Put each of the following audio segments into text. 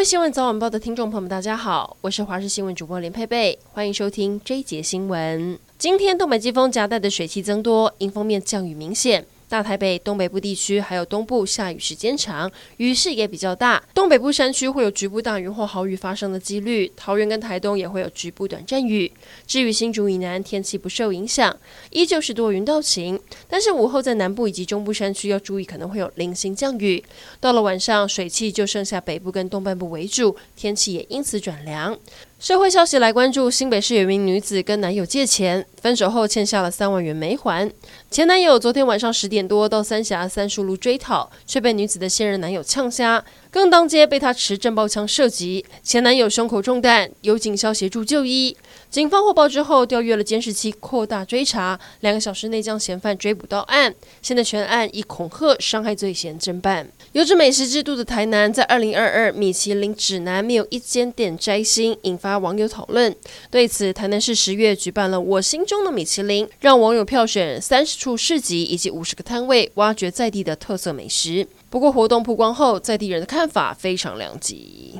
位新闻早晚报的听众朋友们，大家好，我是华视新闻主播林佩佩，欢迎收听这一节新闻。今天东北季风夹带的水汽增多，因风面降雨明显。大台北、东北部地区还有东部下雨时间长，雨势也比较大。东北部山区会有局部大雨或豪雨发生的几率，桃园跟台东也会有局部短暂雨。至于新竹以南，天气不受影响，依旧是多云到晴。但是午后在南部以及中部山区要注意，可能会有零星降雨。到了晚上，水汽就剩下北部跟东半部为主，天气也因此转凉。社会消息来关注，新北市有一名女子跟男友借钱，分手后欠下了三万元没还。前男友昨天晚上十点多到三峡三树路追讨，却被女子的现任男友呛瞎，更当街被他持震爆枪射击。前男友胸口中弹，由警消协助就医。警方获报之后调阅了监视器，扩大追查，两个小时内将嫌犯追捕到案。现在全案以恐吓、伤害罪嫌侦办。有着美食之都的台南，在二零二二米其林指南没有一间店摘星，引发网友讨论。对此，台南市十月举办了“我心中的米其林”，让网友票选三十处市集以及五十个摊位，挖掘在地的特色美食。不过，活动曝光后，在地人的看法非常两极。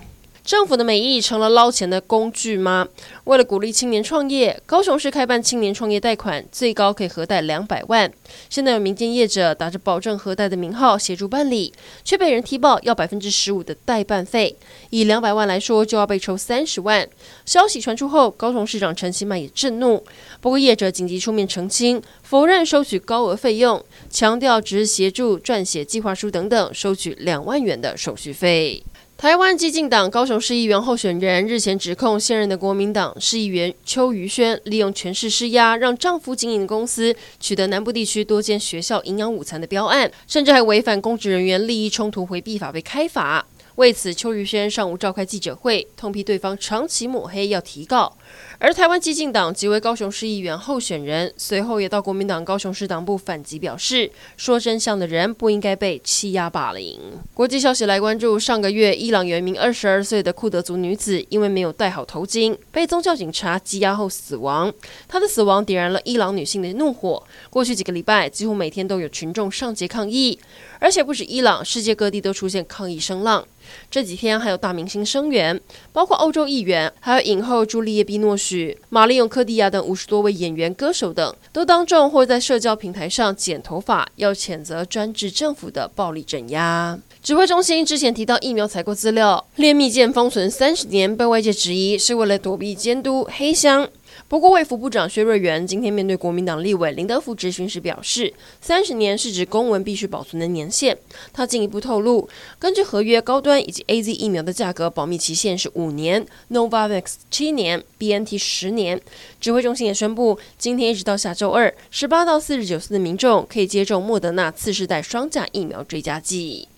政府的美意成了捞钱的工具吗？为了鼓励青年创业，高雄市开办青年创业贷款，最高可以核贷两百万。现在有民间业者打着保证核贷的名号协助办理，却被人踢爆要百分之十五的代办费。以两百万来说，就要被抽三十万。消息传出后，高雄市长陈其迈也震怒。不过业者紧急出面澄清，否认收取高额费用，强调只是协助撰写计划书等等，收取两万元的手续费。台湾激进党高雄市议员候选人日前指控现任的国民党市议员邱于轩利用权势施压，让丈夫经营公司取得南部地区多间学校营养午餐的标案，甚至还违反公职人员利益冲突回避法被开罚。为此，邱于轩上午召开记者会，痛批对方长期抹黑，要提告。而台湾激进党即为高雄市议员候选人随后也到国民党高雄市党部反击，表示说真相的人不应该被欺压霸凌。国际消息来关注，上个月伊朗原名二十二岁的库德族女子，因为没有戴好头巾，被宗教警察羁押后死亡。她的死亡点燃了伊朗女性的怒火。过去几个礼拜，几乎每天都有群众上街抗议，而且不止伊朗，世界各地都出现抗议声浪。这几天还有大明星声援，包括欧洲议员，还有影后朱丽叶·碧诺许、玛丽永·科蒂亚等五十多位演员、歌手等，都当众或在社交平台上剪头发，要谴责专制政府的暴力镇压。指挥中心之前提到疫苗采购资料链密件封存三十年，被外界质疑是为了躲避监督黑箱。不过，卫福部长薛瑞元今天面对国民党立委林德福质询时表示，三十年是指公文必须保存的年限。他进一步透露，根据合约，高端以及 AZ 疫苗的价格保密期限是五年，Novavax 七年，BNT 十年。指挥中心也宣布，今天一直到下周二，十八到四十九岁的民众可以接种莫德纳次世代双价疫苗追加剂。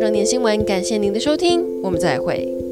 整点新闻，感谢您的收听，我们再会。